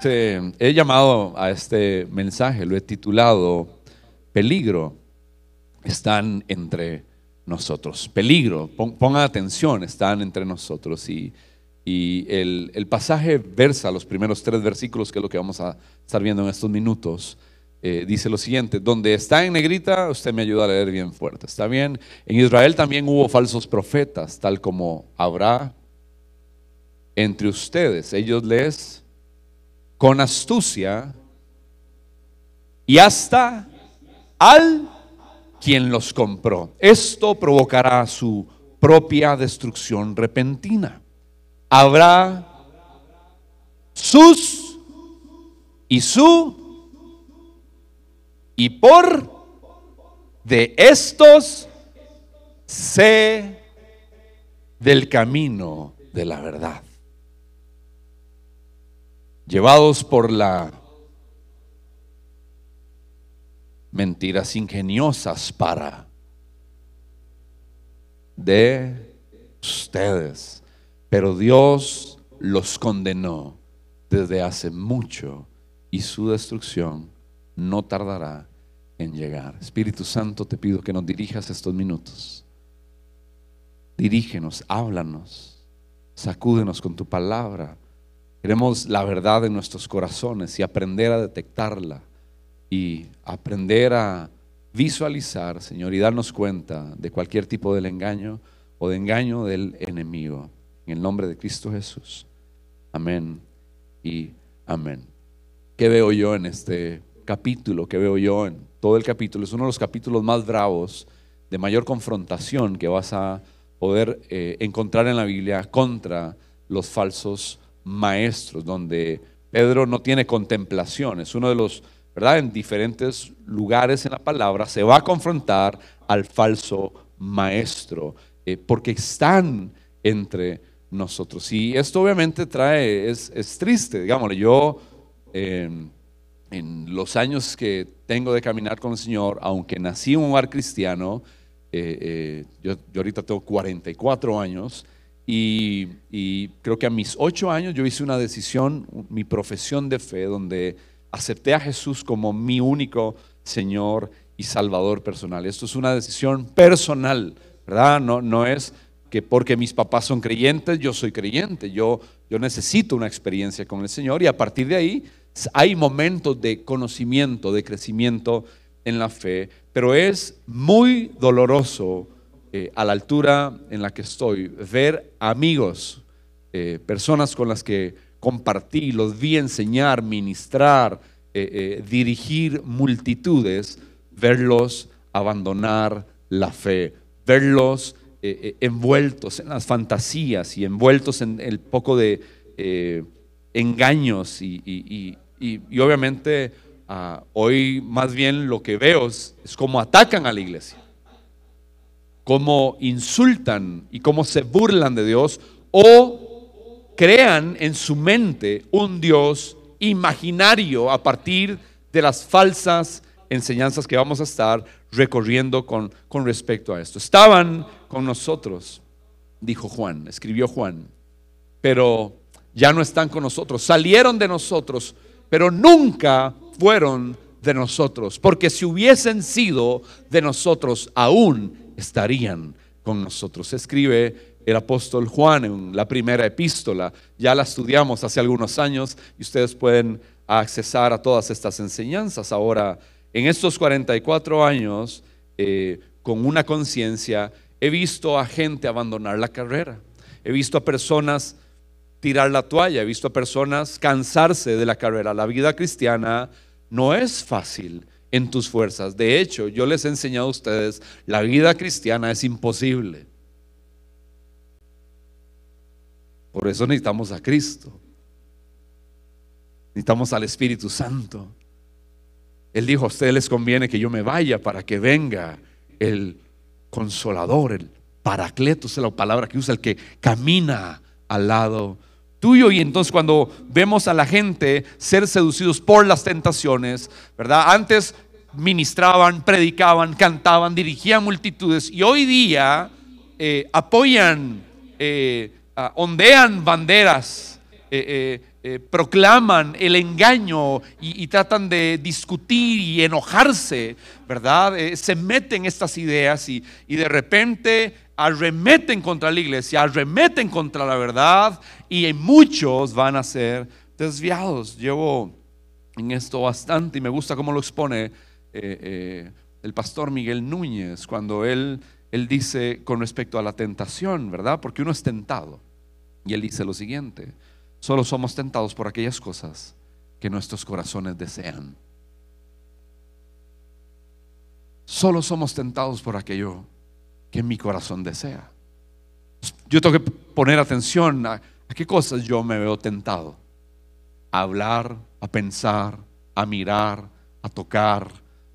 Dice, he llamado a este mensaje, lo he titulado Peligro, están entre nosotros. Peligro, pongan atención, están entre nosotros. Y, el, pasaje versa los primeros tres versículos, que es lo que vamos a estar viendo en estos minutos. Eh, dice lo siguiente, donde está en negrita, usted me ayuda a leer bien fuerte, ¿está bien? En Israel también hubo falsos profetas, tal como habrá entre ustedes. Ellos les, con astucia, y hasta al quien los compró. Esto provocará su propia destrucción repentina. Habrá sus y su y por de estos sé del camino de la verdad. Llevados por la mentiras ingeniosas para de ustedes. Pero Dios los condenó desde hace mucho y su destrucción no tardará en llegar. Espíritu Santo, te pido que nos dirijas estos minutos. Dirígenos, háblanos, sacúdenos con tu palabra. Queremos la verdad en nuestros corazones y aprender a detectarla y aprender a visualizar, Señor, y darnos cuenta de cualquier tipo del engaño o de engaño del enemigo. En el nombre de Cristo Jesús. Amén y amén. ¿Qué veo yo en este capítulo? ¿Qué veo yo en todo el capítulo? Es uno de los capítulos más bravos, de mayor confrontación que vas a poder eh, encontrar en la Biblia contra los falsos maestros, donde Pedro no tiene contemplación. Es uno de los ¿verdad? En diferentes lugares en la palabra se va a confrontar al falso maestro, eh, porque están entre nosotros. Y esto obviamente trae, es, triste, digámosle, yo em, en los años que tengo de caminar con el Señor, aunque nací en un hogar cristiano, eh, eh, yo, ahorita tengo 44 años, y, y, creo que a mis 8 años yo hice una decisión, mi profesión de fe, donde acepté a Jesús como mi único Señor y Salvador personal. Esto es una decisión personal, ¿verdad? No, no es que porque mis papás son creyentes, yo soy creyente. Yo, yo necesito una experiencia con el Señor y a partir de ahí hay momentos de conocimiento, de crecimiento en la fe, pero es muy doloroso eh, a la altura en la que estoy ver amigos, eh, personas con las que compartí, los vi enseñar, ministrar, eh, dirigir multitudes, verlos abandonar la fe, verlos envueltos en las fantasías y envueltos en el poco de engaños y, obviamente ah, hoy más bien lo que veo es cómo atacan a la iglesia, cómo insultan y cómo se burlan de Dios o crean en su mente un Dios imaginario a partir de las falsas enseñanzas que vamos a estar recorriendo con, con respecto a esto. Estaban con nosotros, dijo Juan, escribió Juan, pero ya no están con nosotros. Salieron de nosotros, pero nunca fueron de nosotros, porque si hubiesen sido de nosotros, aún estarían con nosotros. Escribe el apóstol Juan en la primera epístola. Ya la estudiamos hace algunos años y ustedes pueden accesar a todas estas enseñanzas. Ahora, en estos 44 años, eh, con una conciencia, he visto a gente abandonar la carrera. He visto a personas tirar la toalla, he visto a personas cansarse de la carrera. La vida cristiana no es fácil en tus fuerzas. De hecho, yo les he enseñado a ustedes, la vida cristiana es imposible. Por eso necesitamos a Cristo. Necesitamos al Espíritu Santo. Él dijo, a ustedes les conviene que yo me vaya para que venga el consolador, el paracleto, es la palabra que usa, el que camina al lado tuyo. Y entonces cuando vemos a la gente ser seducidos por las tentaciones, ¿verdad? Antes ministraban, predicaban, cantaban, dirigían multitudes y hoy día eh, apoyan eh, ondean banderas eh, eh, proclaman el engaño y, tratan de discutir y enojarse, ¿verdad? Se meten estas ideas y, y de repente arremeten contra la iglesia, arremeten contra la verdad y muchos van a ser desviados. Llevo en esto bastante y me gusta cómo lo expone eh, el pastor Miguel Núñez cuando él, él dice con respecto a la tentación, ¿verdad? Porque uno es tentado. Y él dice lo siguiente, solo somos tentados por aquellas cosas que nuestros corazones desean. Solo somos tentados por aquello que mi corazón desea. Yo tengo que poner atención a, qué cosas yo me veo tentado. A hablar, a pensar, a mirar, a tocar,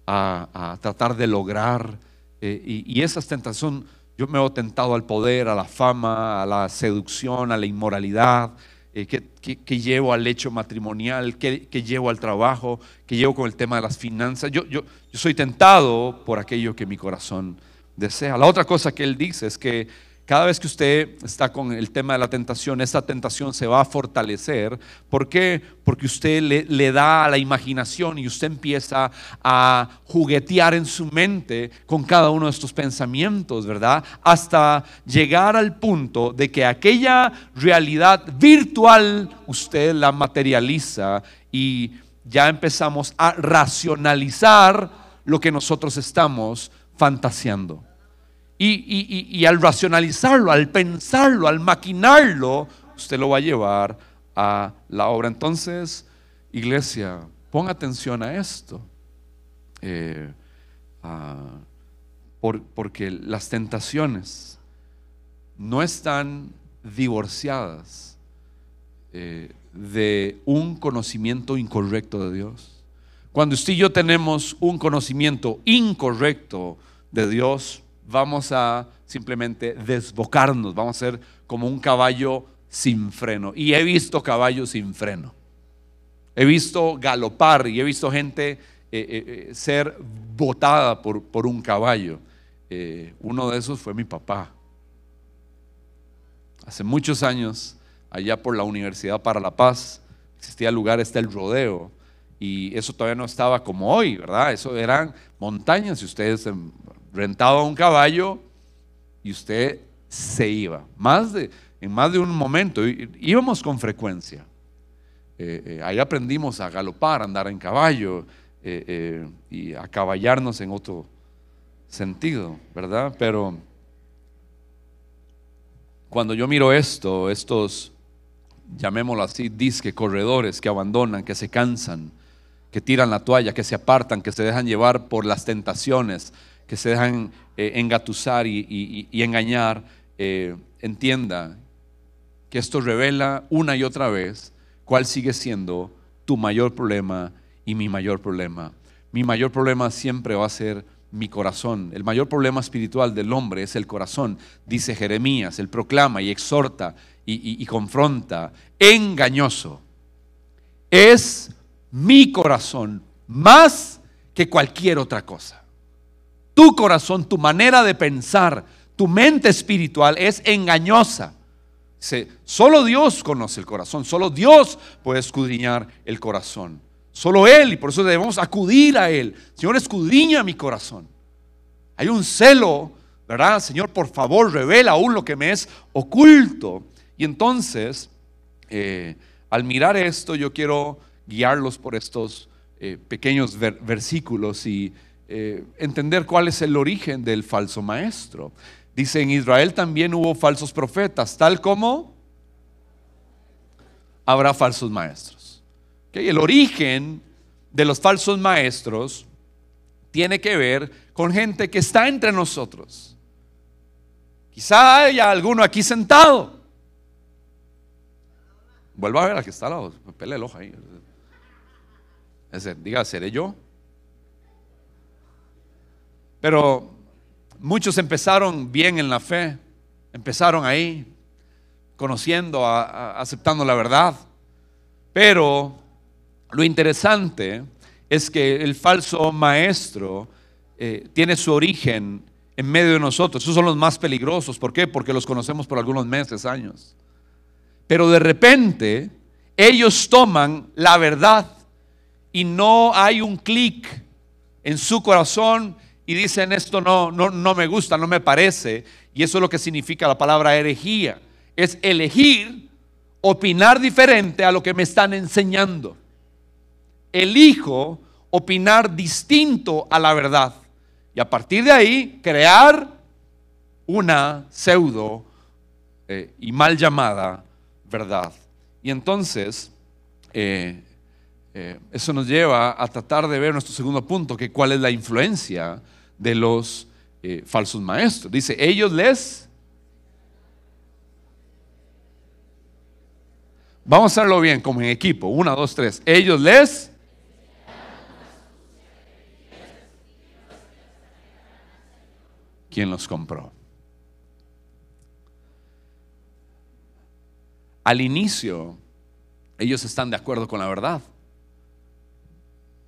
a, tratar de lograr. Eh, y, esas tentaciones, yo me veo tentado al poder, a la fama, a la seducción, a la inmoralidad, eh, que, llevo al hecho matrimonial, que, llevo al trabajo, que llevo con el tema de las finanzas. Yo, yo, yo soy tentado por aquello que mi corazón desea. La otra cosa que él dice es que cada vez que usted está con el tema de la tentación, esa tentación se va a fortalecer. ¿Por qué? Porque usted le, da a la imaginación y usted empieza a juguetear en su mente con cada uno de estos pensamientos, ¿verdad? Hasta llegar al punto de que aquella realidad virtual usted la materializa y ya empezamos a racionalizar lo que nosotros estamos fantaseando. Y, al racionalizarlo, al pensarlo, al maquinarlo, usted lo va a llevar a la obra. Entonces, iglesia, ponga atención a esto. Eh, porque las tentaciones no están divorciadas eh, de un conocimiento incorrecto de Dios. Cuando usted y yo tenemos un conocimiento incorrecto de Dios, vamos a simplemente desbocarnos, vamos a ser como un caballo sin freno. Y he visto caballos sin freno. He visto galopar y he visto gente eh, eh, eh, ser botada por, por un caballo. uno de esos fue mi papá. Hace muchos años, allá por la Universidad para la Paz, existía el lugar, está el rodeo. Y eso todavía no estaba como hoy, ¿verdad? Eso eran montañas y ustedes rentaba un caballo y usted se iba. Más de, en más de un momento íbamos con frecuencia. Eh, eh, ahí aprendimos a galopar, a andar en caballo eh, y a caballarnos en otro sentido, ¿verdad? Pero cuando yo miro esto, estos, llamémoslo así, disque corredores que abandonan, que se cansan, que tiran la toalla, que se apartan, que se dejan llevar por las tentaciones, que se dejan eh, engatusar y, engañar, eh, entienda que esto revela una y otra vez cuál sigue siendo tu mayor problema y mi mayor problema. Mi mayor problema siempre va a ser mi corazón. El mayor problema espiritual del hombre es el corazón, dice Jeremías. Él proclama y exhorta y, y confronta. Engañoso es mi corazón más que cualquier otra cosa tu corazón, tu manera de pensar, tu mente espiritual es engañosa. Solo Dios conoce el corazón, solo Dios puede escudriñar el corazón. Solo Él, y por eso debemos acudir a Él. Señor, escudriña mi corazón. Hay un celo, ¿verdad? Señor, por favor, revela aún lo que me es oculto. Y entonces, eh, al mirar esto, yo quiero guiarlos por estos eh, pequeños versículos y eh, entender cuál es el origen del falso maestro. Dice, en Israel también hubo falsos profetas, tal como habrá falsos maestros. El origen de los falsos maestros tiene que ver con gente que está entre nosotros. Quizá haya alguno aquí sentado. Vuelva a ver a que está al lado, pele el ojo ahí. Diga, ¿seré yo? Pero muchos empezaron bien en la fe, empezaron ahí, conociendo, aceptando la verdad. Pero lo interesante es que el falso maestro eh, tiene su origen en medio de nosotros. Esos son los más peligrosos. ¿Por qué? Porque los conocemos por algunos meses, años. Pero de repente ellos toman la verdad y no hay un clic en su corazón y dicen esto no, no, no me gusta, no me parece. Y eso es lo que significa la palabra herejía. Es elegir opinar diferente a lo que me están enseñando. Elijo opinar distinto a la verdad. Y a partir de ahí crear una pseudo eh, y mal llamada verdad. Y entonces, eh, eh, eso nos lleva a tratar de ver nuestro segundo punto, que cuál es la influencia de los falsos maestros. Dice, ellos les... Vamos a hacerlo bien, como en equipo. Una, dos, tres. Ellos les... ¿Quién los compró? Al inicio, ellos están de acuerdo con la verdad.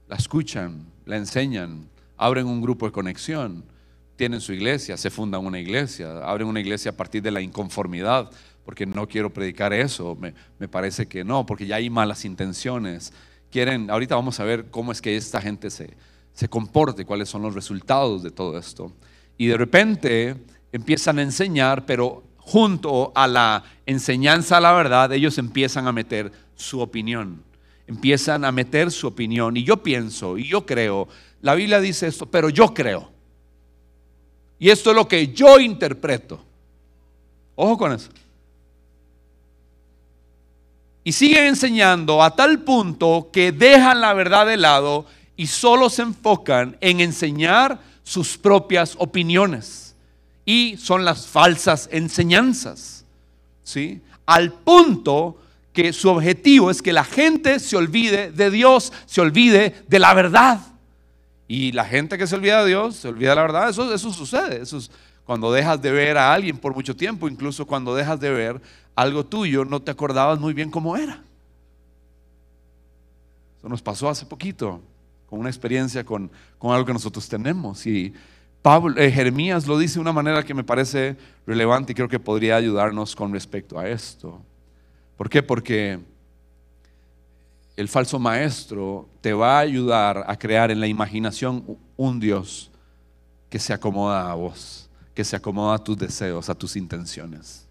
La escuchan, la enseñan, abren un grupo de conexión, tienen su iglesia, se fundan una iglesia, abren una iglesia a partir de la inconformidad, porque no quiero predicar eso, me, parece que no, porque ya hay malas intenciones. Quieren, ahorita vamos a ver cómo es que esta gente se, se comporte, cuáles son los resultados de todo esto. Y de repente empiezan a enseñar, pero junto a la enseñanza a la verdad, ellos empiezan a meter su opinión. Empiezan a meter su opinión. Y yo pienso, y yo creo, la Biblia dice esto, pero yo creo. Y esto es lo que yo interpreto. Ojo con eso. Y siguen enseñando a tal punto que dejan la verdad de lado y solo se enfocan en enseñar sus propias opiniones y son las falsas enseñanzas. ¿sí? Al punto que su objetivo es que la gente se olvide de Dios, se olvide de la verdad. Y la gente que se olvida de Dios, se olvida de la verdad, eso, eso sucede. Eso es cuando dejas de ver a alguien por mucho tiempo, incluso cuando dejas de ver algo tuyo, no te acordabas muy bien cómo era. Eso nos pasó hace poquito, con una experiencia con, con algo que nosotros tenemos. Y eh, Jeremías lo dice de una manera que me parece relevante y creo que podría ayudarnos con respecto a esto. ¿Por qué? Porque el falso maestro te va a ayudar a crear en la imaginación un Dios que se acomoda a vos, que se acomoda a tus deseos, a tus intenciones.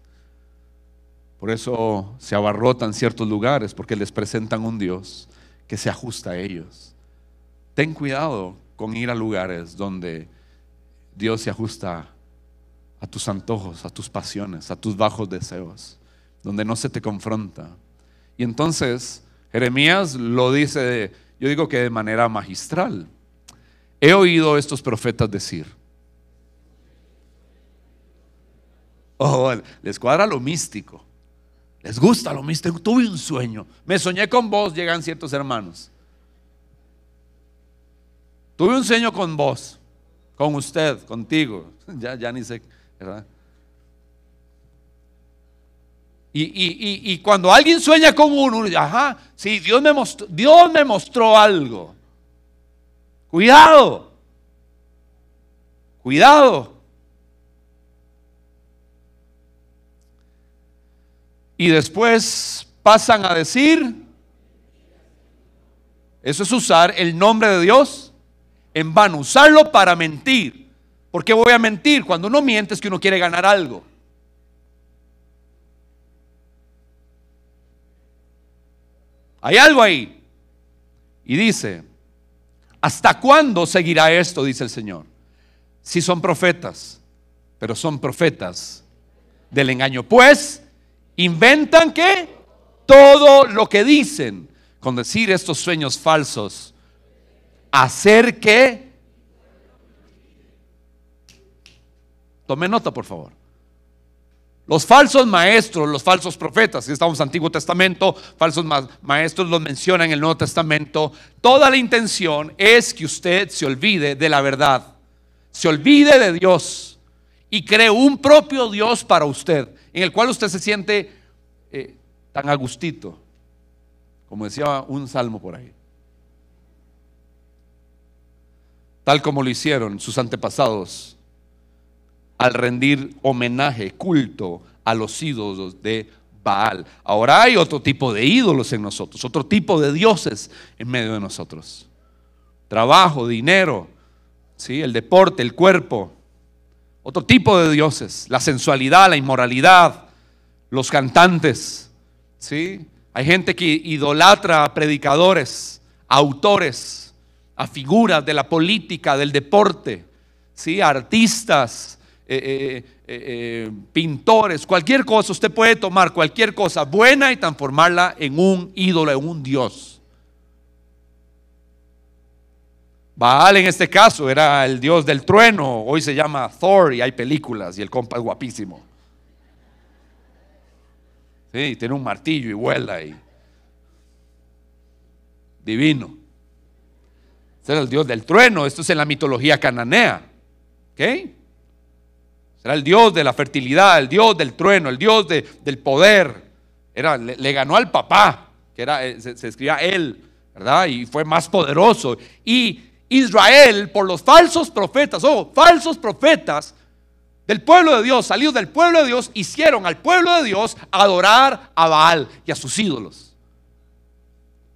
Por eso se abarrotan ciertos lugares, porque les presentan un Dios que se ajusta a ellos. Ten cuidado con ir a lugares donde Dios se ajusta a tus antojos, a tus pasiones, a tus bajos deseos, donde no se te confronta. Y entonces Jeremías lo dice, yo digo que de manera magistral. He oído estos profetas decir, oh, les cuadra lo místico, les gusta lo místico, tuve un sueño, me soñé con vos, llegan ciertos hermanos. Tuve un sueño con vos con usted, contigo. Ya, ya ni sé, ¿verdad? Y, y, cuando alguien sueña con uno, ajá, sí, Dios me mostró, Dios me mostró algo. Cuidado. Cuidado. Y después pasan a decir, eso es usar el nombre de Dios en vano, usarlo para mentir. ¿Por qué voy a mentir? Cuando uno miente es que uno quiere ganar algo. Hay algo ahí. Y dice, ¿hasta cuándo seguirá esto? Dice el Señor. Si son profetas, pero son profetas del engaño. Pues inventan que todo lo que dicen con decir estos sueños falsos hacer que... Tome nota, por favor. Los falsos maestros, los falsos profetas, si estamos en Antiguo Testamento, falsos maestros los mencionan en el Nuevo Testamento. Toda la intención es que usted se olvide de la verdad, se olvide de Dios y cree un propio Dios para usted, en el cual usted se siente eh, tan agustito, como decía un salmo por ahí. tal como lo hicieron sus antepasados al rendir homenaje, culto a los ídolos de Baal. Ahora hay otro tipo de ídolos en nosotros, otro tipo de dioses en medio de nosotros. Trabajo, dinero, ¿sí? el deporte, el cuerpo. Otro tipo de dioses, la sensualidad, la inmoralidad, los cantantes. ¿sí? Hay gente que idolatra a predicadores, a autores, a figuras de la política, del deporte, ¿sí? a artistas, eh, eh, eh, pintores, cualquier cosa. Usted puede tomar cualquier cosa buena y transformarla en un ídolo, en un dios. Baal en este caso era el dios del trueno, hoy se llama Thor y hay películas y el compa es guapísimo. Sí, tiene un martillo y vuela y divino. Este era el dios del trueno, esto es en la mitología cananea. ¿Ok? Será el dios de la fertilidad, el dios del trueno, el dios del poder. Era, le, ganó al papá, que era, eh, se, se escribía él, ¿verdad? Y fue más poderoso. Y Israel, por los falsos profetas, oh, falsos profetas, del pueblo de Dios, salidos del pueblo de Dios, hicieron al pueblo de Dios adorar a Baal y a sus ídolos.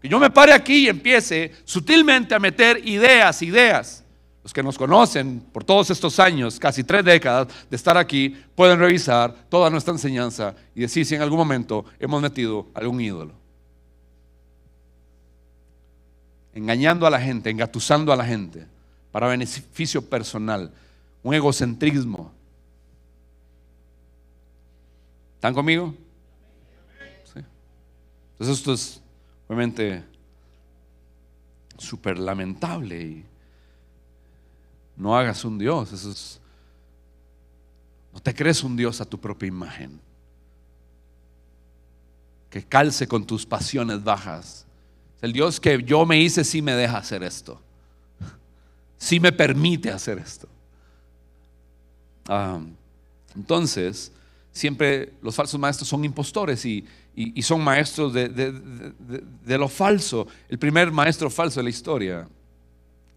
Que yo me pare aquí y empiece sutilmente a meter ideas, ideas. Los que nos conocen por todos estos años, casi tres décadas de estar aquí, pueden revisar toda nuestra enseñanza y decir si en algún momento hemos metido algún ídolo. Engañando a la gente, engatusando a la gente para beneficio personal, un egocentrismo, ¿Están conmigo? Entonces esto es obviamente súper lamentable y no hagas un Dios, eso es, no te crees un Dios a tu propia imagen, que calce con tus pasiones bajas. El Dios que yo me hice sí me deja hacer esto, sí me permite hacer esto. Ah, entonces, siempre los falsos maestros son impostores y, son maestros de, lo falso. El primer maestro falso de la historia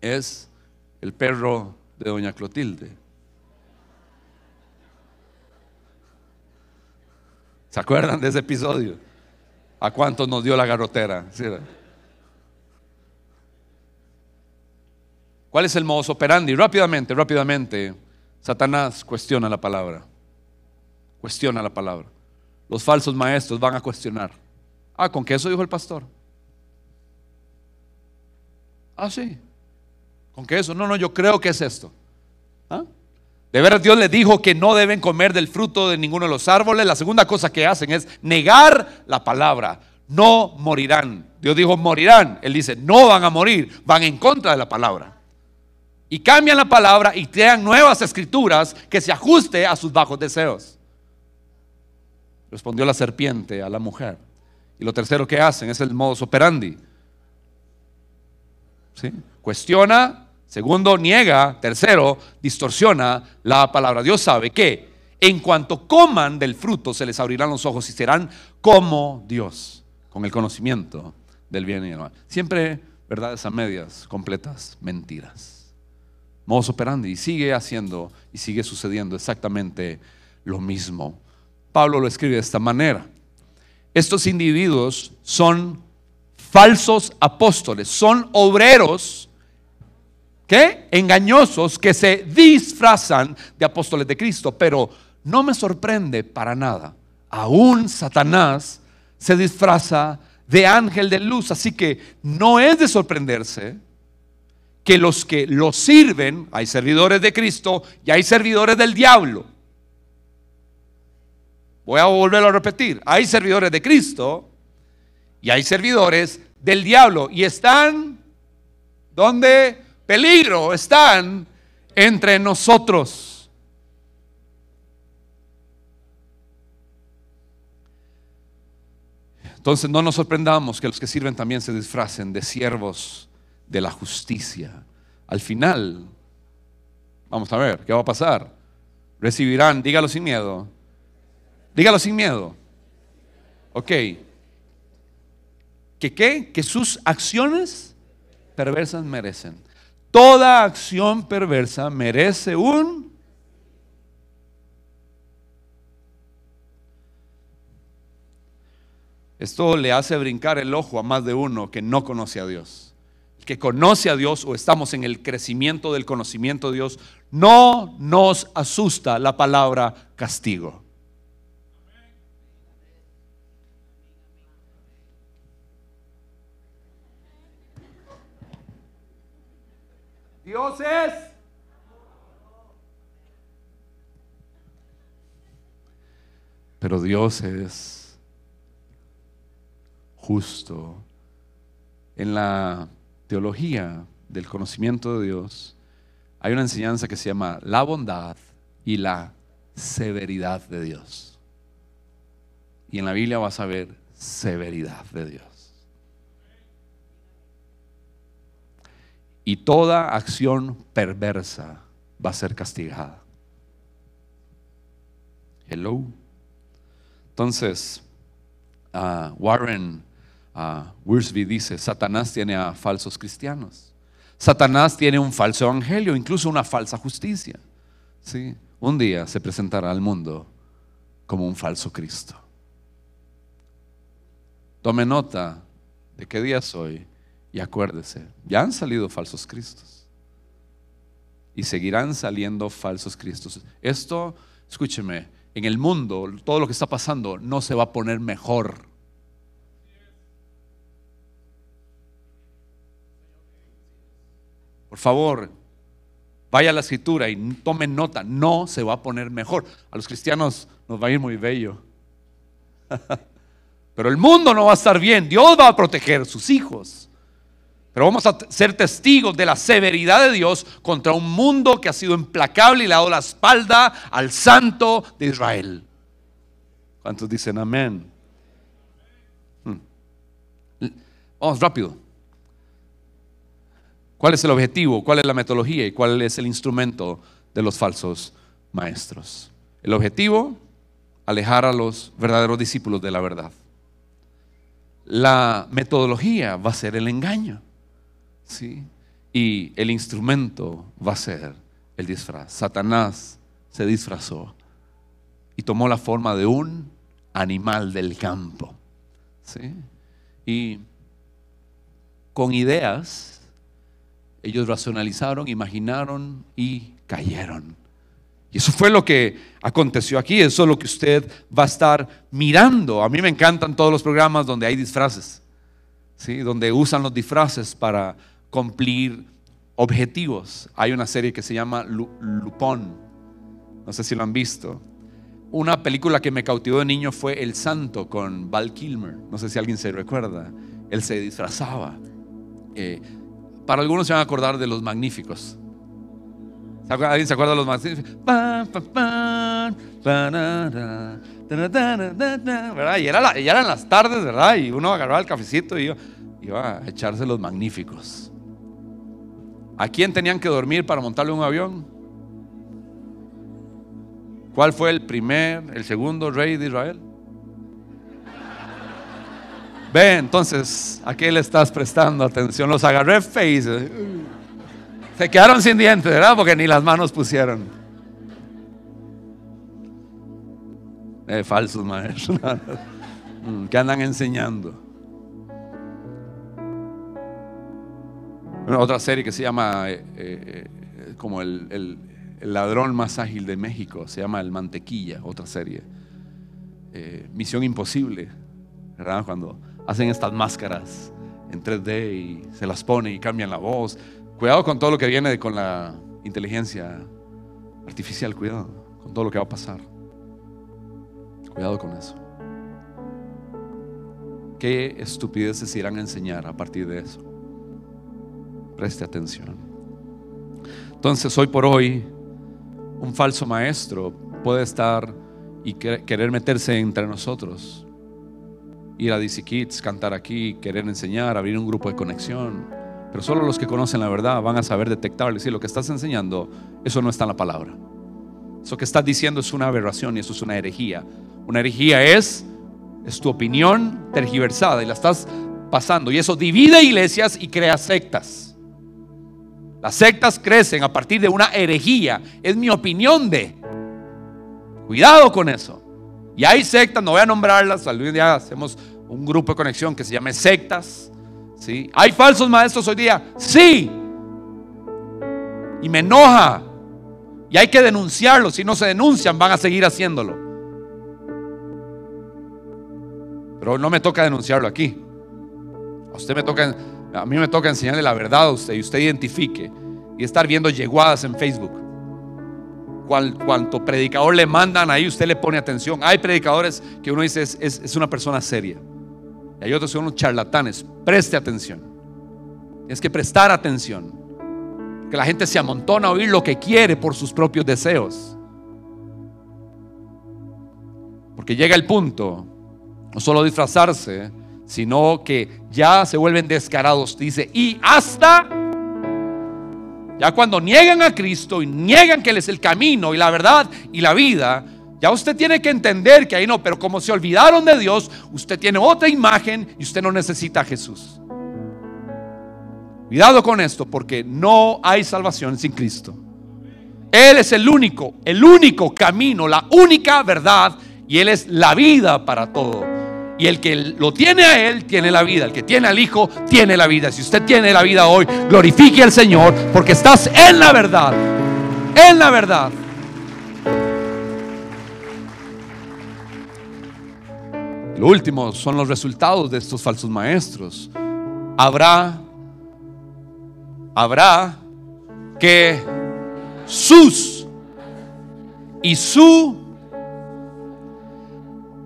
es el perro de doña Clotilde. ¿Se acuerdan de ese episodio? ¿A cuántos nos dio la garrotera? ¿Cuál es el modo operandi? Rápidamente, rápidamente, Satanás cuestiona la palabra cuestiona la palabra. Los falsos maestros van a cuestionar. Ah, ¿con qué eso dijo el pastor? Ah, sí. ¿Con qué eso? No, no, yo creo que es esto. ¿Ah? De veras Dios les dijo que no deben comer del fruto de ninguno de los árboles. La segunda cosa que hacen es negar la palabra. No morirán. Dios dijo morirán. Él dice no van a morir. Van en contra de la palabra. Y cambian la palabra y crean nuevas escrituras que se ajuste a sus bajos deseos respondió la serpiente a la mujer. Y lo tercero que hacen es el modus operandi. ¿Sí? Cuestiona, segundo, niega, tercero, distorsiona la palabra. Dios sabe que en cuanto coman del fruto se les abrirán los ojos y serán como Dios, con el conocimiento del bien y del mal. Siempre verdades a medias, completas, mentiras. Modus operandi. Y sigue haciendo y sigue sucediendo exactamente lo mismo. Pablo lo escribe de esta manera. Estos individuos son falsos apóstoles, son obreros engañosos que se disfrazan de apóstoles de Cristo, pero no me sorprende para nada. Aún Satanás se disfraza de ángel de luz, así que no es de sorprenderse que los que lo sirven, hay servidores de Cristo y hay servidores del diablo. Voy a volverlo a repetir. Hay servidores de Cristo y hay servidores del diablo. Y están, donde peligro, están entre nosotros. Entonces no nos sorprendamos que los que sirven también se disfracen de siervos de la justicia. Al final, vamos a ver, ¿qué va a pasar? Recibirán, dígalo sin miedo, Dígalo sin miedo. Ok. ¿Que qué? Que sus acciones perversas merecen. Toda acción perversa merece un... Esto le hace brincar el ojo a más de uno que no conoce a Dios. El que conoce a Dios o estamos en el crecimiento del conocimiento de Dios, no nos asusta la palabra castigo. Dios es. Pero Dios es justo. En la teología del conocimiento de Dios hay una enseñanza que se llama la bondad y la severidad de Dios. Y en la Biblia vas a ver severidad de Dios. Y toda acción perversa va a ser castigada. Hello. Entonces, uh, Warren uh, dice, Satanás tiene a falsos cristianos. Satanás tiene un falso evangelio, incluso una falsa justicia. ¿Sí? Un día se presentará al mundo como un falso Cristo. Tome nota de qué día soy y acuérdese, ya han salido falsos cristos. Y seguirán saliendo falsos cristos. Esto, escúcheme, en el mundo, todo lo que está pasando no se va a poner mejor. Por favor, vaya a la escritura y tomen nota, no se va a poner mejor. A los cristianos nos va a ir muy bello. Pero el mundo no va a estar bien. Dios va a proteger a sus hijos. Pero vamos a ser testigos de la severidad de Dios contra un mundo que ha sido implacable y le ha dado la espalda al santo de Israel. ¿Cuántos dicen amén? Hmm. Vamos rápido. ¿Cuál es el objetivo? ¿Cuál es la metodología? ¿Y cuál es el instrumento de los falsos maestros? El objetivo, alejar a los verdaderos discípulos de la verdad. La metodología va a ser el engaño. ¿Sí? Y el instrumento va a ser el disfraz. Satanás se disfrazó y tomó la forma de un animal del campo. ¿sí? Y con ideas, ellos racionalizaron, imaginaron y cayeron. Y eso fue lo que aconteció aquí, eso es lo que usted va a estar mirando. A mí me encantan todos los programas donde hay disfraces, ¿sí? donde usan los disfraces para cumplir objetivos. Hay una serie que se llama Lupón, no sé si lo han visto. Una película que me cautivó de niño fue El Santo con Val Kilmer, no sé si alguien se recuerda. Él se disfrazaba. Eh, para algunos se van a acordar de los magníficos. ¿Alguien se acuerda de los magníficos? Y, era y eran las tardes, ¿verdad? Y uno agarraba el cafecito y iba a echarse los magníficos. ¿A quién tenían que dormir para montarle un avión? ¿Cuál fue el primer, el segundo rey de Israel? Ve, entonces, ¿a qué le estás prestando atención? Los agarré face. Se quedaron sin dientes, ¿verdad? Porque ni las manos pusieron. Eh, falsos maestros. Mm, ¿Qué andan enseñando? Otra serie que se llama eh, eh, como el, ladrón más ágil de México, se llama El Mantequilla, otra serie. Eh, Misión Imposible, ¿verdad? Cuando hacen estas máscaras en 3D y se las ponen y cambian la voz. Cuidado con todo lo que viene con la inteligencia artificial, cuidado con todo lo que va a pasar. Cuidado con eso. ¿Qué estupideces irán a enseñar a partir de eso? Preste atención. Entonces, hoy por hoy, un falso maestro puede estar y querer meterse entre nosotros. Ir a DC Kids, cantar aquí, querer enseñar, abrir un grupo de conexión. Pero solo los que conocen la verdad van a saber detectar y decir lo que estás enseñando, eso no está en la palabra. Eso que estás diciendo es una aberración y eso es una herejía. Una herejía es, es tu opinión tergiversada y la estás pasando. Y eso divide iglesias y crea sectas. Las sectas crecen a partir de una herejía. Es mi opinión de. Cuidado con eso. Y hay sectas, no voy a nombrarlas, algún día hacemos un grupo de conexión que se llame sectas. ¿sí? ¿Hay falsos maestros hoy día? Sí. Y me enoja. Y hay que denunciarlo. Si no se denuncian, van a seguir haciéndolo. Pero no me toca denunciarlo aquí. A usted me toca, a mí me toca enseñarle la verdad a usted y usted identifique y estar viendo yeguadas en Facebook. cuanto predicador le mandan ahí, usted le pone atención. Hay predicadores que uno dice es, es, una persona seria. Y hay otros que son unos charlatanes. Preste atención. Tienes que prestar atención. Que la gente se amontona a oír lo que quiere por sus propios deseos. Porque llega el punto no solo disfrazarse, sino que ya se vuelven descarados. Dice, y hasta, ya cuando niegan a Cristo y niegan que Él es el camino y la verdad y la vida, ya usted tiene que entender que ahí no, pero como se olvidaron de Dios, usted tiene otra imagen y usted no necesita a Jesús. Cuidado con esto, porque no hay salvación sin Cristo. Él es el único, el único camino, la única verdad y Él es la vida para todo. Y el que lo tiene a Él, tiene la vida. El que tiene al Hijo, tiene la vida. Si usted tiene la vida hoy, glorifique al Señor porque estás en la verdad. En la verdad. Lo último son los resultados de estos falsos maestros. Habrá, habrá que sus y su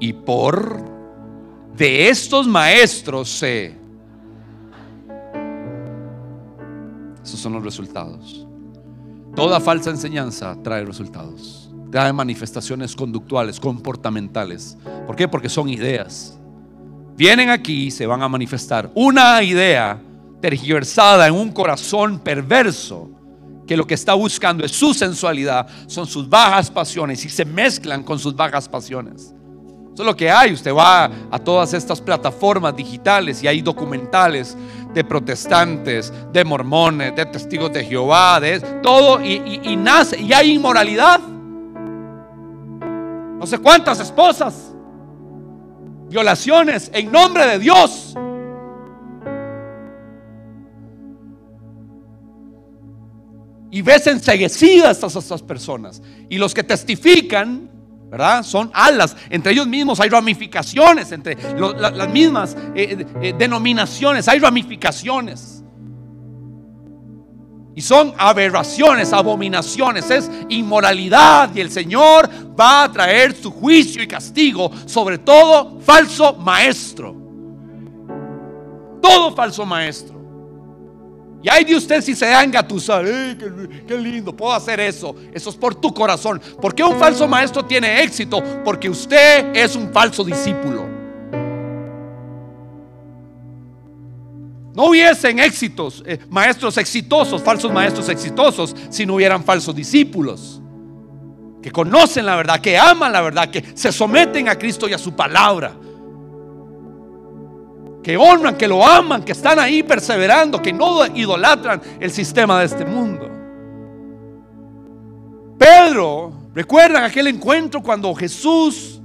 y por de estos maestros se... Esos son los resultados. Toda falsa enseñanza trae resultados. Trae manifestaciones conductuales, comportamentales. ¿Por qué? Porque son ideas. Vienen aquí y se van a manifestar una idea tergiversada en un corazón perverso que lo que está buscando es su sensualidad, son sus bajas pasiones y se mezclan con sus bajas pasiones. Eso es lo que hay. Usted va a todas estas plataformas digitales y hay documentales de protestantes, de mormones, de testigos de Jehová, de todo, y, nace, y hay inmoralidad. No sé cuántas esposas, violaciones en nombre de Dios. Y ves enseguecidas a estas personas. Y los que testifican ¿verdad? Son alas, entre ellos mismos hay ramificaciones, entre las mismas eh, eh, denominaciones hay ramificaciones. Y son aberraciones, abominaciones, es inmoralidad. Y el Señor va a traer su juicio y castigo sobre todo falso maestro. Todo falso maestro. Y hay de usted si se da engatusar. qué, qué, lindo, puedo hacer eso. Eso es por tu corazón. ¿Por qué un falso maestro tiene éxito? Porque usted es un falso discípulo. No hubiesen éxitos, eh, maestros exitosos, falsos maestros exitosos, si no hubieran falsos discípulos. Que conocen la verdad, que aman la verdad, que se someten a Cristo y a su palabra que honran, que lo aman, que están ahí perseverando, que no idolatran el sistema de este mundo. Pedro, recuerdan aquel encuentro cuando Jesús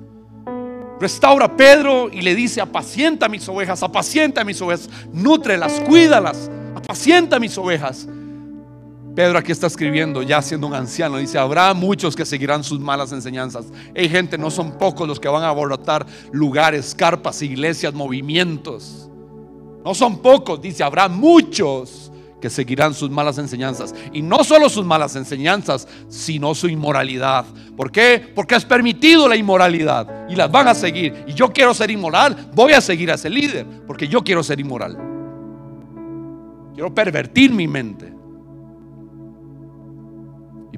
restaura a Pedro y le dice, apacienta mis ovejas, apacienta mis ovejas, nútrelas, cuídalas, apacienta mis ovejas. Pedro aquí está escribiendo, ya siendo un anciano, dice, habrá muchos que seguirán sus malas enseñanzas. Hay gente, no son pocos los que van a aborotar lugares, carpas, iglesias, movimientos. No son pocos, dice, habrá muchos que seguirán sus malas enseñanzas. Y no solo sus malas enseñanzas, sino su inmoralidad. ¿Por qué? Porque has permitido la inmoralidad y las van a seguir. Y yo quiero ser inmoral, voy a seguir a ese líder, porque yo quiero ser inmoral. Quiero pervertir mi mente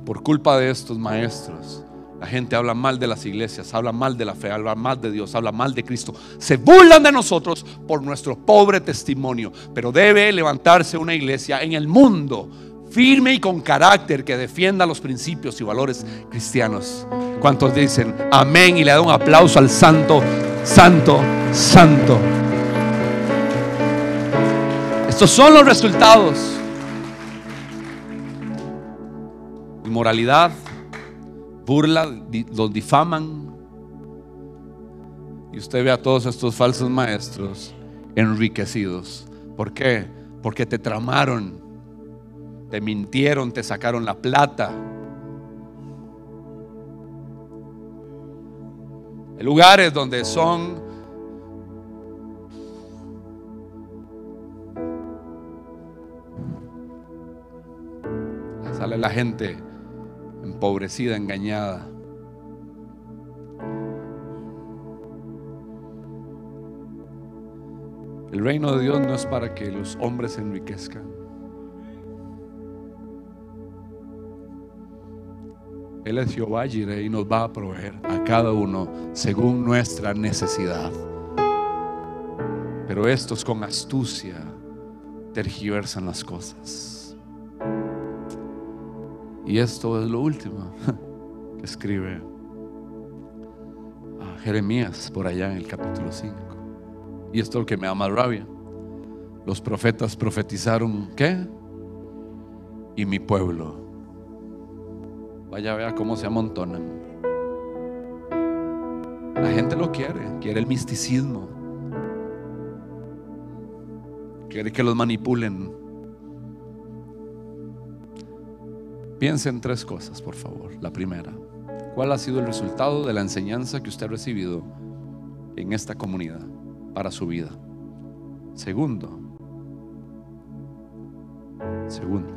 por culpa de estos maestros, la gente habla mal de las iglesias, habla mal de la fe, habla mal de Dios, habla mal de Cristo. Se burlan de nosotros por nuestro pobre testimonio. Pero debe levantarse una iglesia en el mundo firme y con carácter que defienda los principios y valores cristianos. ¿Cuántos dicen amén y le da un aplauso al santo, santo, santo? Estos son los resultados inmoralidad, burla, los difaman. Y usted ve a todos estos falsos maestros enriquecidos. ¿Por qué? Porque te tramaron, te mintieron, te sacaron la plata. lugares donde son sale la gente empobrecida, engañada. El reino de Dios no es para que los hombres se enriquezcan. Él es Jehová y nos va a proveer a cada uno según nuestra necesidad. Pero estos con astucia tergiversan las cosas. Y esto es lo último que escribe a Jeremías por allá en el capítulo 5. Y esto es lo que me da más rabia. Los profetas profetizaron, ¿qué? Y mi pueblo. Vaya, vea cómo se amontonan. La gente lo quiere, quiere el misticismo. Quiere que los manipulen. Piensen en tres cosas, por favor. La primera, ¿cuál ha sido el resultado de la enseñanza que usted ha recibido en esta comunidad? para su vida. Segundo, segundo,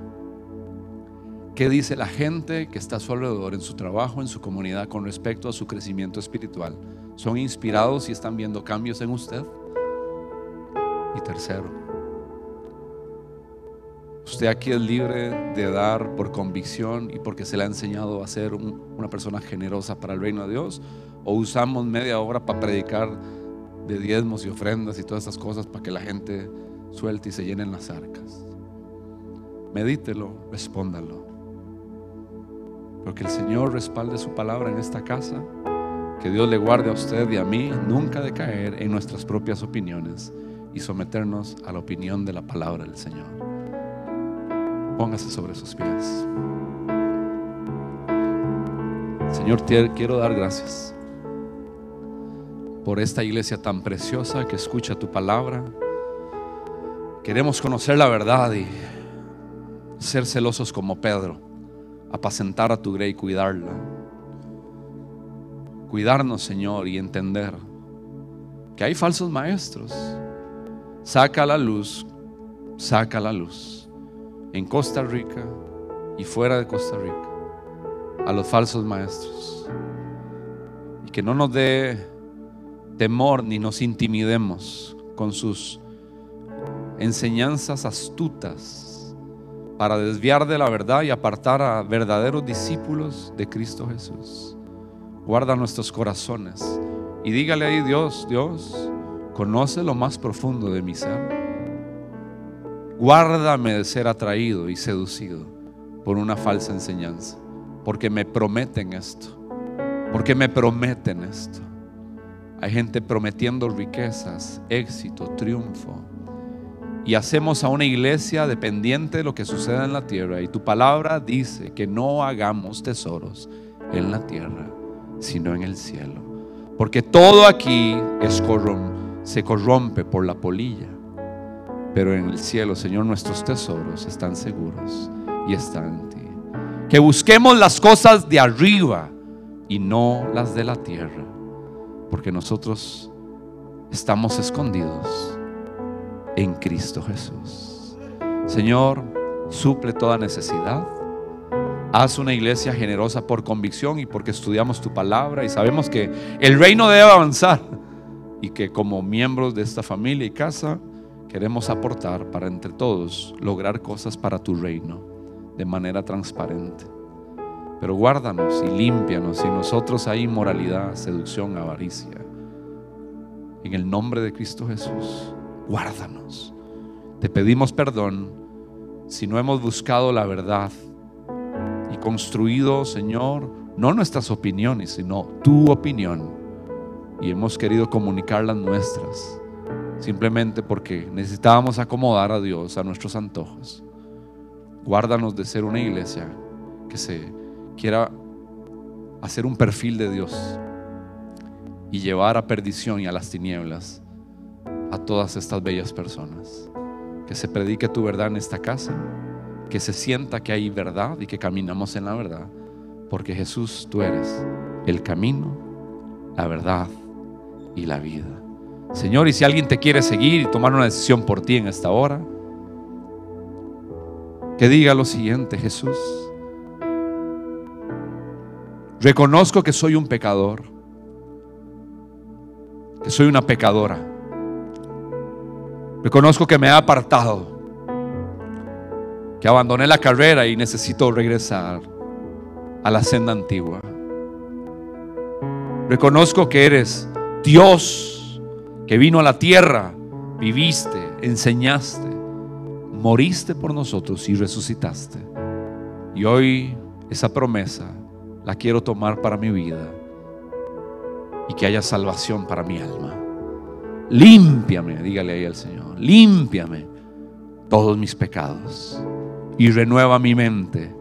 ¿qué dice la gente que está a su alrededor en su trabajo, en su comunidad con respecto a su crecimiento espiritual? ¿Son inspirados y están viendo cambios en usted? Y tercero, usted aquí es libre de dar por convicción y porque se le ha enseñado a ser una persona generosa para el reino de Dios, o usamos media hora para predicar de diezmos y ofrendas y todas esas cosas para que la gente suelte y se llenen las arcas. Medítelo, respóndalo. Porque el Señor respalde su palabra en esta casa. Que Dios le guarde a usted y a mí nunca de caer en nuestras propias opiniones y someternos a la opinión de la palabra del Señor. Póngase sobre sus pies. Señor, quiero dar gracias por esta iglesia tan preciosa que escucha tu palabra. Queremos conocer la verdad y ser celosos como Pedro, apacentar a tu grey y cuidarla. Cuidarnos, Señor, y entender que hay falsos maestros. Saca la luz, saca la luz en Costa Rica y fuera de Costa Rica a los falsos maestros. Y que no nos dé temor ni nos intimidemos con sus enseñanzas astutas para desviar de la verdad y apartar a verdaderos discípulos de Cristo Jesús. Guarda nuestros corazones y dígale ahí Dios, Dios, conoce lo más profundo de mi ser. Guárdame de ser atraído y seducido por una falsa enseñanza, porque me prometen esto, porque me prometen esto. Hay gente prometiendo riquezas, éxito, triunfo. Y hacemos a una iglesia dependiente de lo que suceda en la tierra. Y tu palabra dice que no hagamos tesoros en la tierra, sino en el cielo. Porque todo aquí se corrompe por la polilla. Pero en el cielo, Señor, nuestros tesoros están seguros y están en ti. Que busquemos las cosas de arriba y no las de la tierra porque nosotros estamos escondidos en Cristo Jesús. Señor, suple toda necesidad. Haz una iglesia generosa por convicción y porque estudiamos tu palabra y sabemos que el reino debe avanzar y que como miembros de esta familia y casa queremos aportar para entre todos lograr cosas para tu reino de manera transparente. Pero guárdanos y límpianos si nosotros hay inmoralidad, seducción, avaricia. En el nombre de Cristo Jesús, guárdanos. Te pedimos perdón si no hemos buscado la verdad y construido, Señor, no nuestras opiniones, sino tu opinión. Y hemos querido comunicar las nuestras, simplemente porque necesitábamos acomodar a Dios a nuestros antojos. Guárdanos de ser una iglesia que se quiera hacer un perfil de Dios y llevar a perdición y a las tinieblas a todas estas bellas personas. Que se predique tu verdad en esta casa, que se sienta que hay verdad y que caminamos en la verdad, porque Jesús, tú eres el camino, la verdad y la vida. Señor, y si alguien te quiere seguir y tomar una decisión por ti en esta hora, que diga lo siguiente, Jesús, reconozco que soy un pecador, que soy una pecadora, reconozco que me he apartado, que abandoné la carrera y necesito regresar a la senda antigua. Reconozco que eres Dios que vino a la tierra, viviste, enseñaste, moriste por nosotros y resucitaste. Y hoy esa promesa la quiero tomar para mi vida y que haya salvación para mi alma. Límpiame, dígale ahí al Señor, límpiame todos mis pecados y renueva mi mente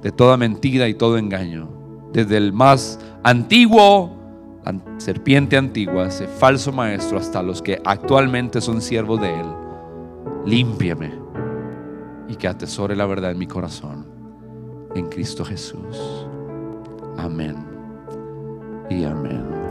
de toda mentira y todo engaño, desde el más antiguo, serpiente antigua, ese falso maestro, hasta los que actualmente son siervos de él. Límpiame y que atesore la verdad en mi corazón, en Cristo Jesús. Amén y amén.